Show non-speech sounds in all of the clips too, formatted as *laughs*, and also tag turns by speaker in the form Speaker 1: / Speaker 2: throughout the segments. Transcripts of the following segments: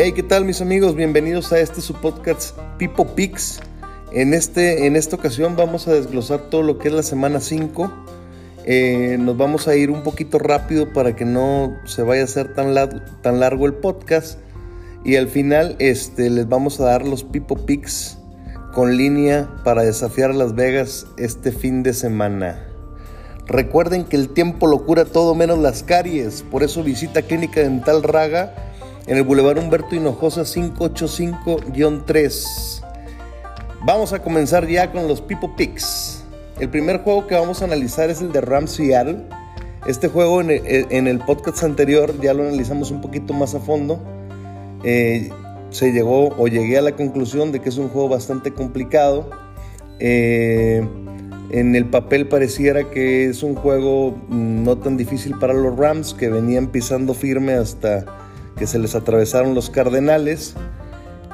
Speaker 1: Hey, ¿qué tal mis amigos? Bienvenidos a este su podcast Pipo Pix. En, este, en esta ocasión vamos a desglosar todo lo que es la semana 5. Eh, nos vamos a ir un poquito rápido para que no se vaya a hacer tan, tan largo el podcast. Y al final este, les vamos a dar los Pipo Pix con línea para desafiar a Las Vegas este fin de semana. Recuerden que el tiempo lo cura todo menos las caries, por eso visita Clínica Dental Raga en el Boulevard Humberto Hinojosa 585-3. Vamos a comenzar ya con los People Picks. El primer juego que vamos a analizar es el de Rams Seattle. Este juego en el, podcast anterior ya lo analizamos un poquito más a fondo. Eh, se llegó o llegué a la conclusión de que es un juego bastante complicado. Eh, en el papel pareciera que es un juego no tan difícil para los Rams que venían pisando firme hasta que se les atravesaron los Cardenales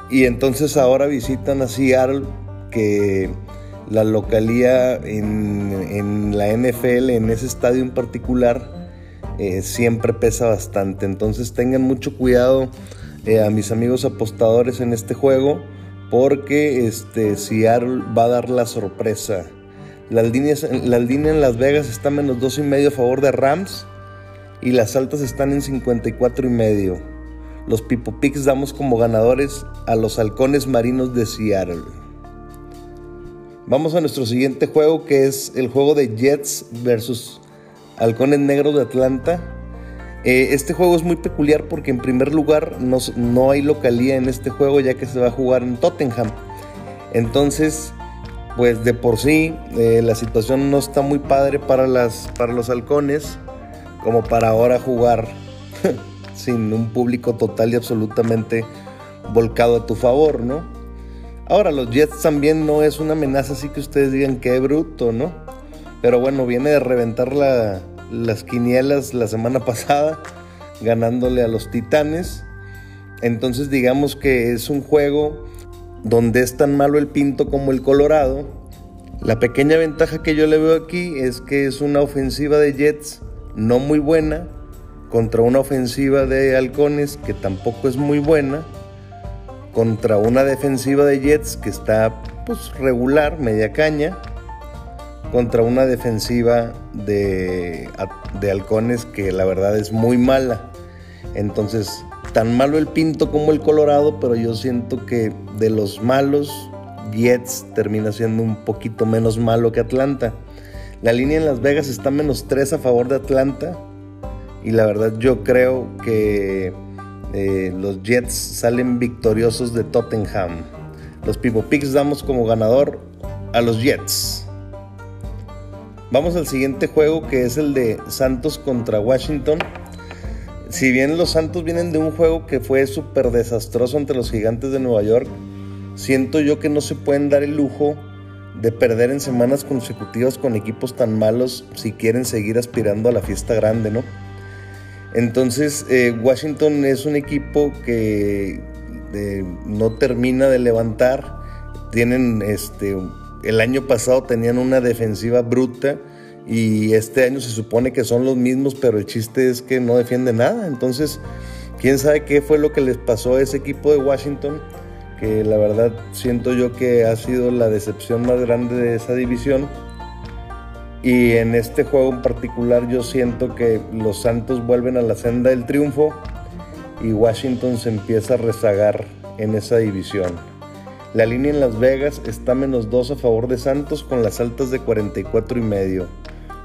Speaker 1: y entonces ahora visitan a Seattle que la localía en, la NFL, en ese estadio en particular, eh, siempre pesa bastante. Entonces tengan mucho cuidado eh, a mis amigos apostadores en este juego porque este, Seattle va a dar la sorpresa. La línea en Las Vegas está menos dos y medio a favor de Rams y las altas están en 54 y medio. Los Pipo Picks damos como ganadores a los halcones marinos de Seattle. Vamos a nuestro siguiente juego que es el juego de Jets versus Halcones Negros de Atlanta. Eh, este juego es muy peculiar porque en primer lugar no, no, hay localía en este juego ya que se va a jugar en Tottenham. Entonces, pues de por sí eh, la situación no está muy padre para, las, para los halcones como para ahora jugar *laughs* sin un público total y absolutamente volcado a tu favor, ¿no? Ahora, los Jets también no es una amenaza así que ustedes digan que bruto, ¿no? Pero bueno, viene de reventar las quinielas la semana *laughs* pasada, ganándole a los Titanes. Entonces digamos que es un juego donde es tan malo el Pinto como el Colorado. La pequeña ventaja que yo le veo aquí es que es una ofensiva de Jets no muy buena, contra una ofensiva de halcones que tampoco es muy buena, contra una defensiva de Jets que está pues regular, media caña, contra una defensiva de, de halcones que la verdad es muy mala. Entonces, tan malo el Pinto como el Colorado, pero yo siento que de los malos, Jets termina siendo un poquito menos malo que Atlanta. La línea en Las Vegas está menos 3 a favor de Atlanta y la verdad yo creo que eh, los Jets salen victoriosos de Tottenham. Los Pipo Picks damos como ganador a los Jets. Vamos al siguiente juego que es el de Santos contra Washington. Si bien los Santos vienen de un juego que fue súper desastroso ante los gigantes de Nueva York, siento yo que no se pueden dar el lujo de perder en semanas consecutivas con equipos tan malos si quieren seguir aspirando a la fiesta grande, ¿no? Entonces, eh, Washington es un equipo que eh, no termina de levantar. Tienen, este, el año pasado tenían una defensiva bruta y este año se supone que son los mismos, pero el chiste es que no defiende nada. Entonces, quién sabe qué fue lo que les pasó a ese equipo de Washington, que la verdad siento yo que ha sido la decepción más grande de esa división. Y en este juego en particular yo siento que los Santos vuelven a la senda del triunfo y Washington se empieza a rezagar en esa división. La línea en Las Vegas está menos 2 a favor de Santos con las altas de 44 y medio.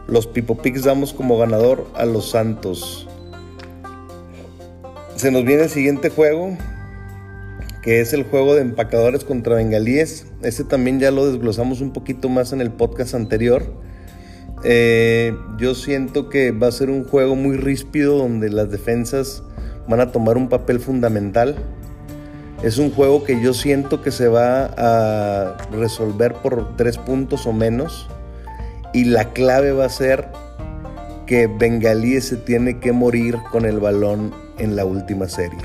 Speaker 1: Los Pipo Picks damos como ganador a los Santos. Se nos viene el siguiente juego, que es el juego de empacadores contra bengalíes. Este también ya lo desglosamos un poquito más en el podcast anterior. Eh, yo siento que va a ser un juego muy ríspido donde las defensas van a tomar un papel fundamental. Es un juego que yo siento que se va a resolver por tres puntos o menos. Y la clave va a ser que Bengalí se tiene que morir con el balón en la última serie.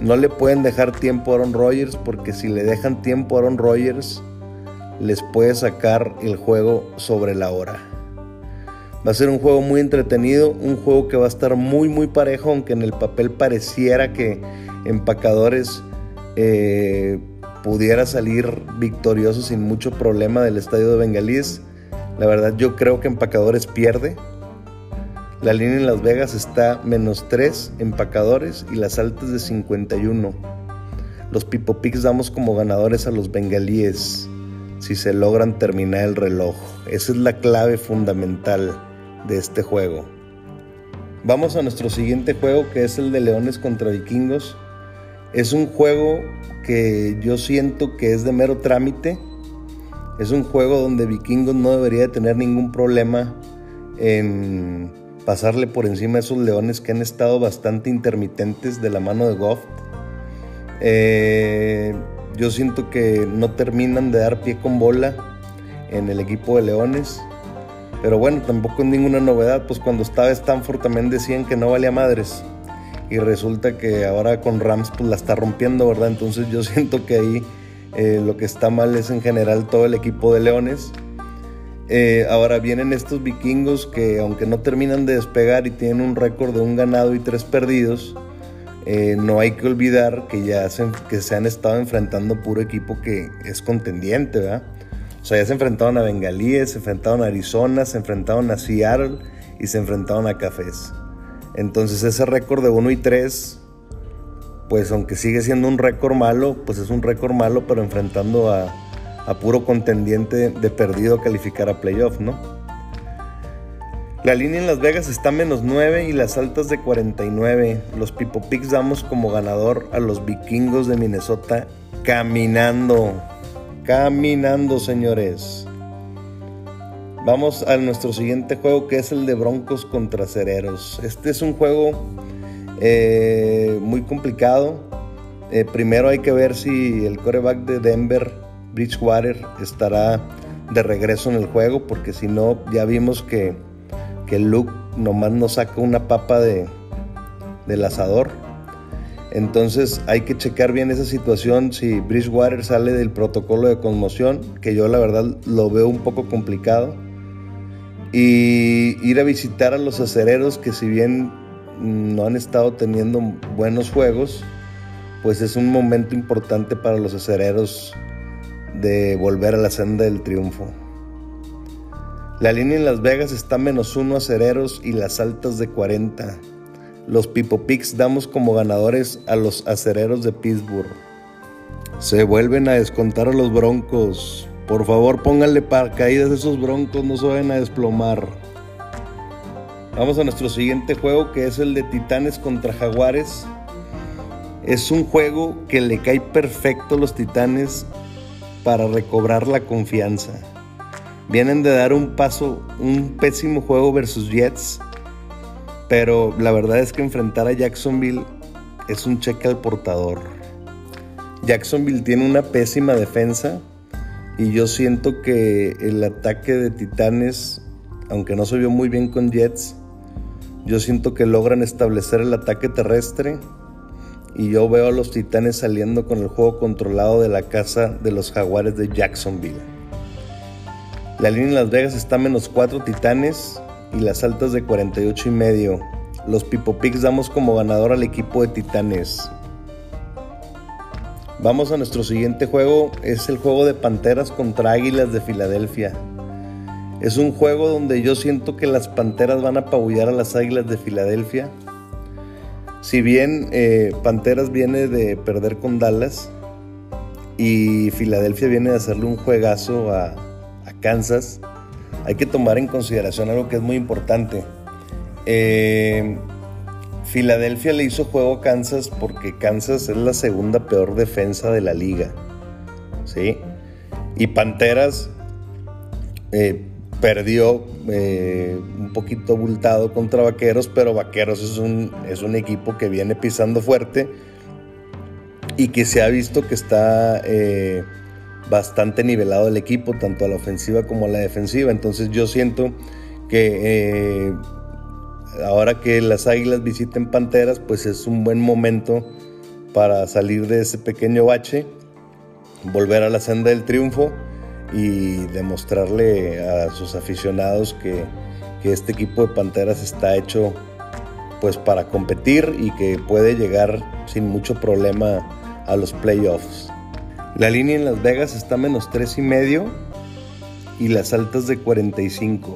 Speaker 1: No le pueden dejar tiempo a Aaron Rodgers porque si le dejan tiempo a Aaron Rodgers, les puede sacar el juego sobre la hora. Va a ser un juego muy entretenido, un juego que va a estar muy muy parejo, aunque en el papel pareciera que Empacadores eh, pudiera salir victorioso sin mucho problema del estadio de Bengalís. La verdad yo creo que Empacadores pierde. La línea en Las Vegas está menos 3 empacadores y las altas de 51. Los Pipo Picks damos como ganadores a los bengalíes si se logran terminar el reloj. Esa es la clave fundamental de este juego. Vamos a nuestro siguiente juego que es el de Leones contra Vikingos. Es un juego que yo siento que es de mero trámite. Es un juego donde Vikingos no debería tener ningún problema en pasarle por encima a esos leones que han estado bastante intermitentes de la mano de Goff. Eh, yo siento que no terminan de dar pie con bola en el equipo de leones. Pero bueno, tampoco es ninguna novedad, pues cuando estaba Stanford también decían que no valía madres. Y resulta que ahora con Rams pues la está rompiendo, ¿verdad? Entonces yo *laughs* siento que ahí eh, lo que está mal es en general todo el equipo de Leones. Eh, ahora vienen estos vikingos que aunque no terminan de despegar y tienen un récord de un ganado y tres perdidos, eh, no hay que olvidar que ya se, que se han estado enfrentando puro equipo que es contendiente, ¿verdad? O sea, ya se enfrentaron a Bengalíes, se enfrentaron a Arizona, se enfrentaron a Seattle y se enfrentaron a Cafés. Entonces ese récord de 1 y 3, pues aunque sigue siendo un récord malo, pues es un récord malo, pero enfrentando a, a puro contendiente de perdido a calificar a playoff, ¿no? La línea en Las Vegas está menos 9 y las altas de 49. Los Pipo Picks damos como ganador a los vikingos de Minnesota caminando. Caminando, señores. Vamos a nuestro siguiente juego que es el de Broncos contra Cereros. Este es un juego eh, muy complicado. Eh, primero hay que ver si el coreback de Denver, Bridgewater, estará de regreso en el juego, porque si no, ya vimos que, que Luke nomás nos saca una papa de, del asador. Entonces hay que checar bien esa situación si Bridgewater sale del protocolo de conmoción, que yo la verdad lo veo un poco complicado. Y ir a visitar a los acereros que si bien no han estado teniendo buenos juegos, pues es un momento importante para los acereros de volver a la senda del triunfo. La línea en Las Vegas está menos uno acereros y las altas de 40. Los Pipo Picks damos como ganadores a los acereros de Pittsburgh. Se vuelven a descontar a los Broncos. Por favor, pónganle paracaídas a esos Broncos, no se vayan a desplomar. Vamos a nuestro siguiente juego que es el de Titanes contra Jaguares. Es un juego que le cae perfecto a los Titanes para recobrar la confianza. Vienen de dar un paso, un pésimo juego versus Jets pero la verdad es que enfrentar a Jacksonville es un cheque al portador. Jacksonville tiene una pésima defensa y yo siento que el ataque de Titanes, aunque no se vio muy bien con Jets, yo siento que logran establecer el ataque terrestre y yo veo a los Titanes saliendo con el juego controlado de la casa de los Jaguares de Jacksonville. La línea en Las Vegas está menos 4 Titanes y las altas de 48 y medio. Los Pipo Picks damos como ganador al equipo de Titanes. Vamos a nuestro siguiente juego, es el juego de Panteras contra Águilas de Filadelfia. Es un juego donde yo siento que las Panteras van a apabullar a las Águilas de Filadelfia. Si bien eh, Panteras viene de perder con Dallas y Filadelfia viene de hacerle un juegazo a, a Kansas, hay que tomar en consideración algo que es muy importante. Eh, Filadelfia le hizo juego a Kansas porque Kansas es la segunda peor defensa de la liga. ¿Sí? Y Panteras eh, perdió eh, un poquito abultado contra Vaqueros, pero Vaqueros es un, es un equipo que viene pisando fuerte y que se ha visto que está bastante nivelado el equipo, tanto a la ofensiva como a la defensiva. Entonces yo siento que eh, ahora que las Águilas visiten Panteras, pues es un buen momento para salir de ese pequeño bache, volver a la senda del triunfo y demostrarle a sus aficionados que, que este equipo de Panteras está hecho pues para competir y que puede llegar sin mucho problema a los playoffs. La línea en Las Vegas está menos 3 y medio y las altas de 45.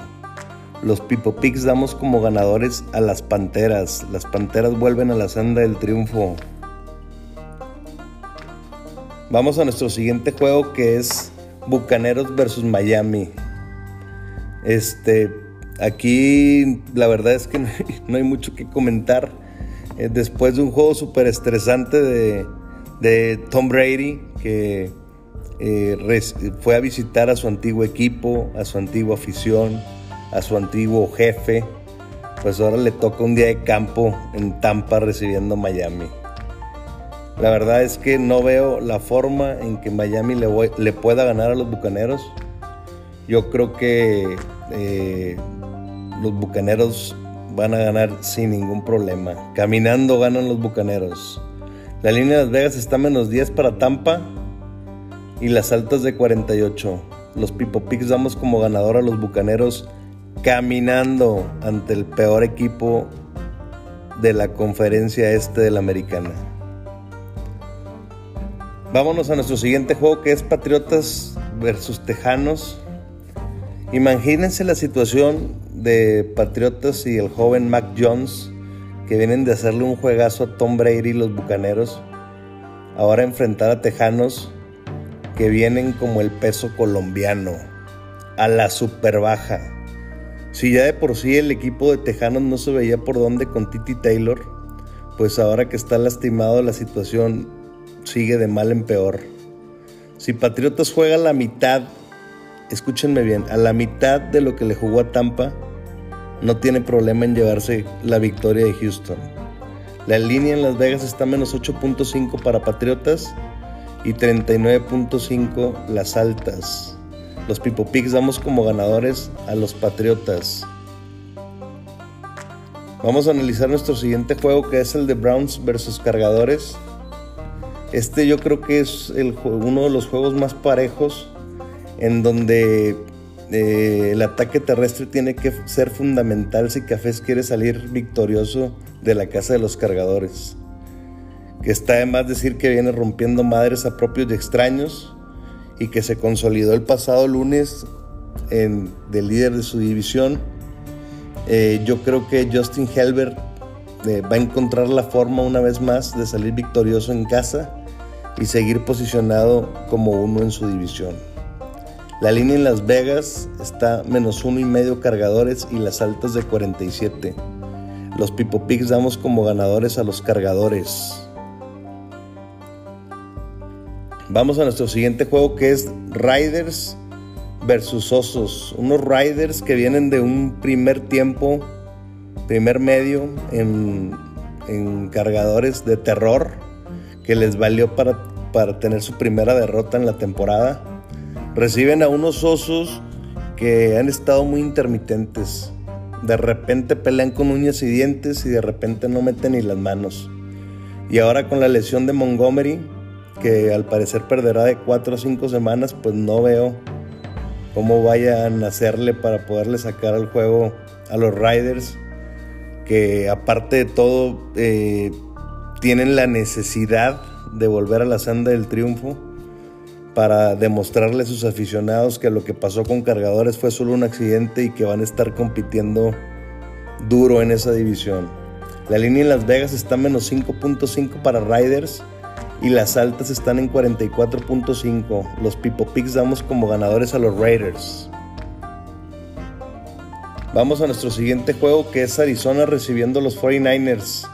Speaker 1: Los Pipo Picks damos como ganadores a las Panteras. Las Panteras vuelven a la senda del triunfo. Vamos a nuestro siguiente juego que es Bucaneros versus Miami. Este, aquí la verdad es que *laughs* no hay, mucho que comentar. Eh, después de un juego súper estresante de, de, Tom Brady, que eh, fue a visitar a su antiguo equipo, a su antigua afición, a su antiguo jefe, pues ahora le toca un día de campo en Tampa recibiendo Miami. La verdad es que no veo la forma en que Miami le, pueda ganar a los Bucaneros. Yo creo que eh, los Bucaneros van a ganar sin ningún problema. Caminando ganan los Bucaneros. La línea de Las Vegas está menos 10 para Tampa y las altas de 48. Los Pipo Picks damos como ganador a los Bucaneros caminando ante el peor equipo de la conferencia este de la americana. Vámonos a nuestro siguiente juego que es Patriotas versus Tejanos. Imagínense la situación de Patriotas y el joven Mac Jones que vienen de hacerle un juegazo a Tom Brady y los Bucaneros. Ahora enfrentar a Tejanos que vienen como el peso colombiano, a la super baja. Si ya de por sí el equipo de Tejanos no se veía por dónde con Titi Taylor, pues ahora que está lastimado la situación sigue de mal en peor. Si Patriotas juega la mitad, escúchenme bien, a la mitad de lo que le jugó a Tampa, no tiene problema en llevarse la victoria de Houston. La línea en Las Vegas está menos 8.5 para Patriotas y 39.5 las altas. Los Pipo Picks damos como ganadores a los Patriotas. Vamos a analizar nuestro siguiente juego que es el de Browns versus Cargadores. Este yo creo que es el, uno de los juegos más parejos en donde eh, el ataque terrestre tiene que ser fundamental si Cafés quiere salir victorioso de la casa de los cargadores que está de más decir que viene rompiendo madres a propios y extraños y que se consolidó el pasado lunes en, de líder de su división. Eh, yo creo que Justin Helbert eh, va a encontrar la forma una vez más de salir victorioso en casa y seguir posicionado como uno en su división. La línea en Las Vegas está menos uno y medio cargadores y las altas de 47. Los Pipo Pigs damos como ganadores a los cargadores. Vamos a nuestro siguiente juego que es Riders versus Osos. Unos Riders que vienen de un primer tiempo, primer medio en, cargadores de terror que les valió para, para tener su primera derrota en la temporada. Reciben a unos Osos que han estado muy intermitentes. De repente pelean con uñas y dientes y de repente no meten ni las manos. Y ahora con la lesión de Montgomery, que al parecer perderá de 4 o 5 semanas, pues no veo cómo vayan a hacerle para poderle sacar al juego a los Riders, que aparte de todo eh, tienen la necesidad de volver a la senda del triunfo para demostrarle a sus aficionados que lo que pasó con cargadores fue solo un accidente y que van a estar compitiendo duro en esa división. La línea en Las Vegas está menos 5.5 para Riders y las altas están en 44.5. Los Pipo Picks damos como ganadores a los Raiders. Vamos a nuestro siguiente juego que es Arizona recibiendo los 49ers.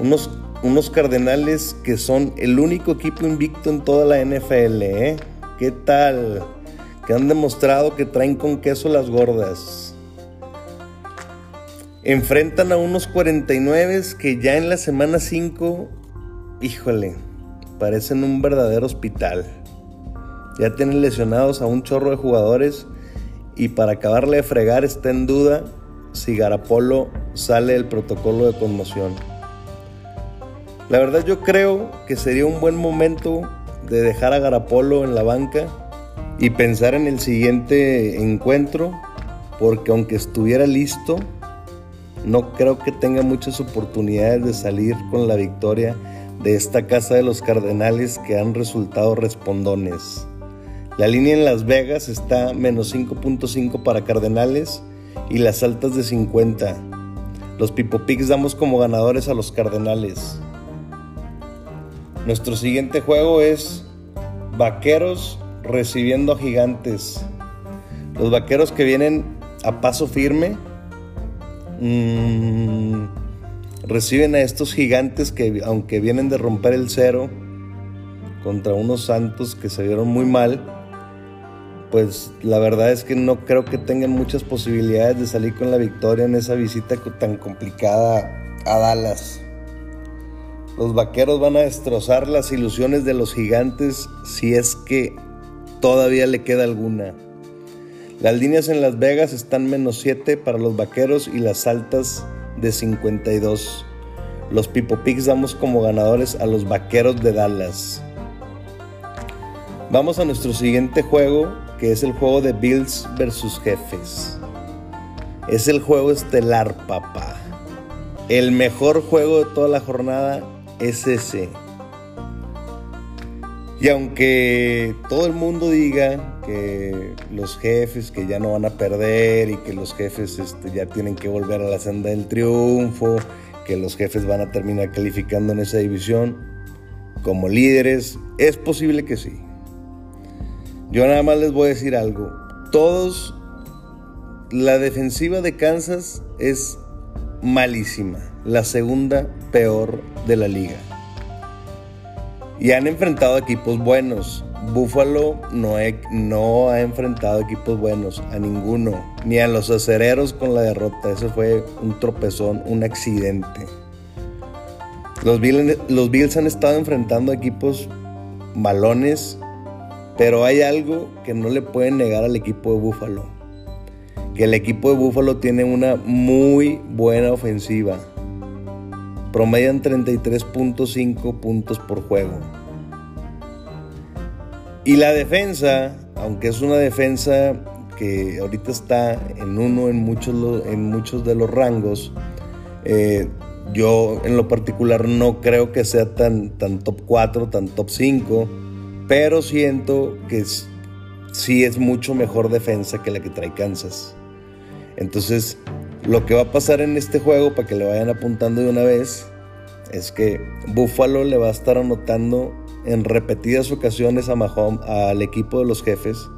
Speaker 1: Unos, unos Cardenales que son el único equipo invicto en toda la NFL. ¿eh? ¿Qué tal? Que han demostrado que traen con queso las gordas. Enfrentan a unos 49 que ya en la semana 5, híjole, parecen un verdadero hospital. Ya tienen lesionados a un chorro de jugadores y para acabarle de fregar está en duda si Garapolo sale del protocolo de conmoción. La verdad yo creo que sería un buen momento de dejar a Garapolo en la banca y pensar en el siguiente encuentro porque aunque estuviera listo, no creo que tenga muchas oportunidades de salir con la victoria de esta casa de los Cardenales que han resultado respondones. La línea en Las Vegas está menos 5.5 para Cardenales y las altas de 50. Los Pipo Picks damos como ganadores a los Cardenales. Nuestro siguiente juego es Vaqueros recibiendo Gigantes. Los Vaqueros que vienen a paso firme mmm, reciben a estos gigantes que aunque vienen de romper el cero contra unos santos que se vieron muy mal, pues la verdad es que no creo que tengan muchas posibilidades de salir con la victoria en esa visita tan complicada a Dallas. Los vaqueros van a destrozar las ilusiones de los gigantes si es que todavía le queda alguna. Las líneas en Las Vegas están menos 7 para los vaqueros y las altas de 52. Los Pipo Picks damos como ganadores a los vaqueros de Dallas. Vamos a nuestro siguiente juego, que es el juego de Bills versus Jefes. Es el juego estelar, papá. El mejor juego de toda la jornada es ese. Y aunque todo el mundo diga que los jefes que ya no van a perder y que los jefes este, ya tienen que volver a la senda del triunfo, que los jefes van a terminar calificando en esa división como líderes, es posible que sí. Yo nada más les voy a decir algo. Todos, la defensiva de Kansas es malísima, la segunda peor de la liga. Y han enfrentado equipos buenos. Buffalo no, ha enfrentado equipos buenos, a ninguno, ni a los acereros con la derrota. Eso fue un tropezón, un accidente. Los Bills, los Bills han estado enfrentando equipos malones, pero hay algo que no le pueden negar al equipo de Buffalo. Que el equipo de Buffalo tiene una muy buena ofensiva promedian 33.5 puntos por juego. Y la defensa, aunque es una defensa que ahorita está en uno en muchos, en muchos de los rangos, eh, yo en lo particular no creo que sea tan, tan top 4, tan top 5, pero siento que sí es mucho mejor defensa que la que trae Kansas. Entonces, lo que va a pasar en este juego, para que le vayan apuntando de una vez, es que Buffalo le va a estar anotando en repetidas ocasiones a Mahomes, al equipo de los jefes,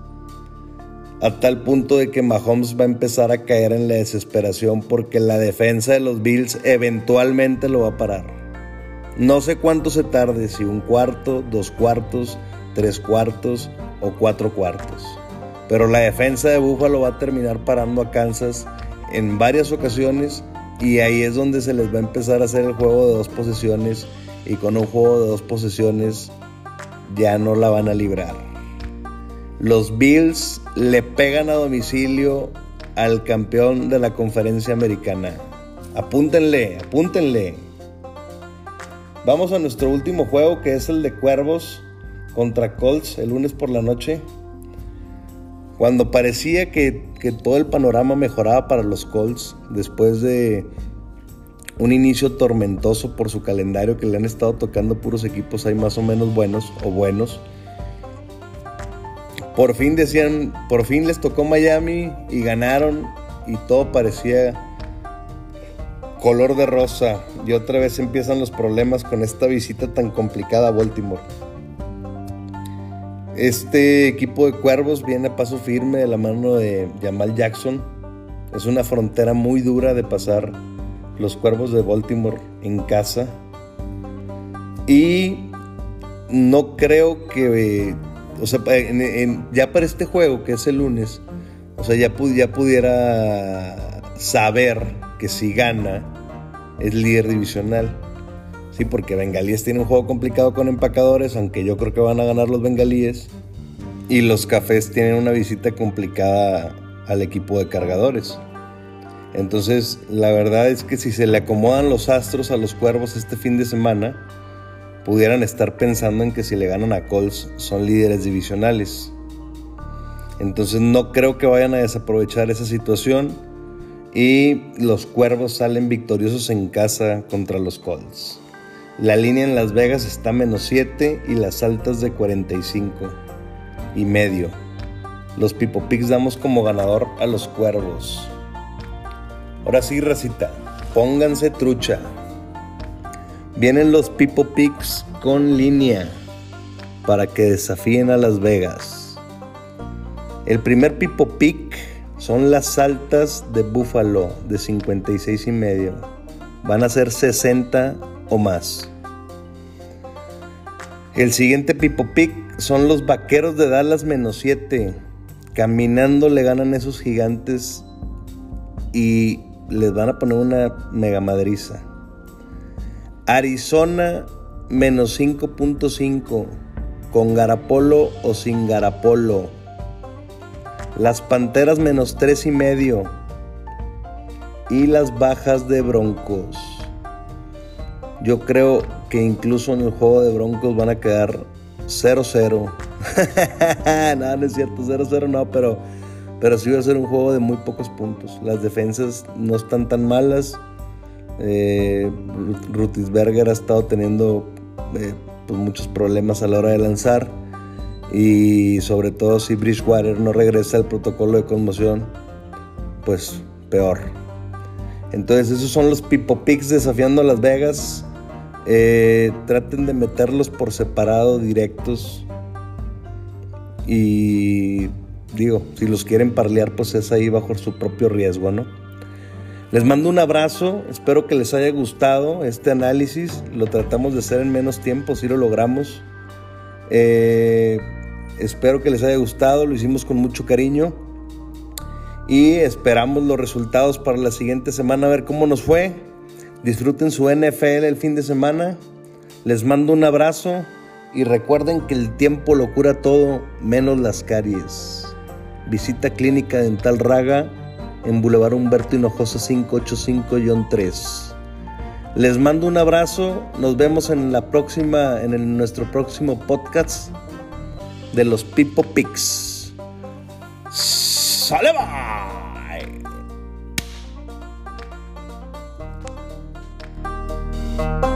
Speaker 1: a tal punto de que Mahomes va a empezar a caer en la desesperación porque la defensa de los Bills eventualmente lo va a parar. No sé cuánto se tarde, si un cuarto, dos cuartos, tres cuartos o cuatro cuartos. Pero la defensa de Buffalo va a terminar parando a Kansas en varias ocasiones y ahí es donde se les va a empezar a hacer el juego de dos posesiones y con un juego de dos posesiones ya no la van a librar. Los Bills le pegan a domicilio al campeón de la conferencia americana. Apúntenle, apúntenle. Vamos a nuestro último juego que es el de Cuervos contra Colts el lunes por la noche. Cuando parecía que, todo el panorama mejoraba para los Colts después de un inicio tormentoso por su calendario que le han estado tocando puros equipos ahí más o menos buenos o buenos. Por fin decían, por fin les tocó Miami y ganaron y todo parecía color de rosa. Y otra vez empiezan los problemas con esta visita tan complicada a Baltimore. Este equipo de cuervos viene a paso firme de la mano de Jamal Jackson. Es una frontera muy dura de pasar los cuervos de Baltimore en casa. Y no creo que, o sea, ya para este juego, que es el lunes, o sea, ya, ya pudiera saber que si gana es líder divisional. Sí, porque Bengalíes tiene un juego complicado con empacadores, aunque yo creo que van a ganar los Bengalíes. Y los Cafés tienen una visita complicada al equipo de cargadores. Entonces, la verdad es que si se le acomodan los astros a los cuervos este fin de semana, pudieran estar pensando en que si le ganan a Colts son líderes divisionales. Entonces no creo que vayan a desaprovechar esa situación. Y los cuervos salen victoriosos en casa contra los Colts. La línea en Las Vegas está menos 7 y las altas de 45 y medio. Los Pipo Picks damos como ganador a los cuervos. Ahora sí, racita, pónganse trucha. Vienen los Pipo Picks con línea para que desafíen a Las Vegas. El primer Pipo Pick son las altas de Buffalo de 56 y medio. Van a ser 60 o más. El siguiente Pipo Pick son los vaqueros de Dallas menos 7. Caminando le ganan esos gigantes y les van a poner una mega madriza. Arizona menos 5.5 con Garapolo o sin Garapolo. Las Panteras menos 3 y medio. Y las bajas de Broncos. Yo creo que incluso en el juego de Broncos van a quedar 0-0. *laughs* no, no es cierto, 0-0 no, pero, pero sí va a ser un juego de muy pocos puntos. Las defensas no están tan malas. Eh, Rutisberger ha estado teniendo eh, pues muchos problemas a la hora de lanzar. Y sobre todo si Bridgewater no regresa al protocolo de conmoción, pues peor. Entonces esos son los Pipo Picks desafiando a Las Vegas. Eh, traten de meterlos por separado, directos. Y digo, si los quieren parlear, pues es ahí bajo su propio riesgo, ¿no? Les mando un abrazo, espero que les haya gustado este análisis. Lo tratamos de hacer en menos tiempo, si lo logramos. Eh, espero que les haya gustado, lo hicimos con mucho cariño. Y esperamos los resultados para la siguiente semana, a ver cómo nos fue. Disfruten su NFL el fin de semana. Les mando un abrazo y recuerden que el tiempo lo cura todo, menos las caries. Visita Clínica Dental Raga en Boulevard Humberto Hinojosa 585-3. Les mando un abrazo, nos vemos en la próxima, en nuestro próximo podcast de los Pipo Picks. ¡Sale bye! Bye.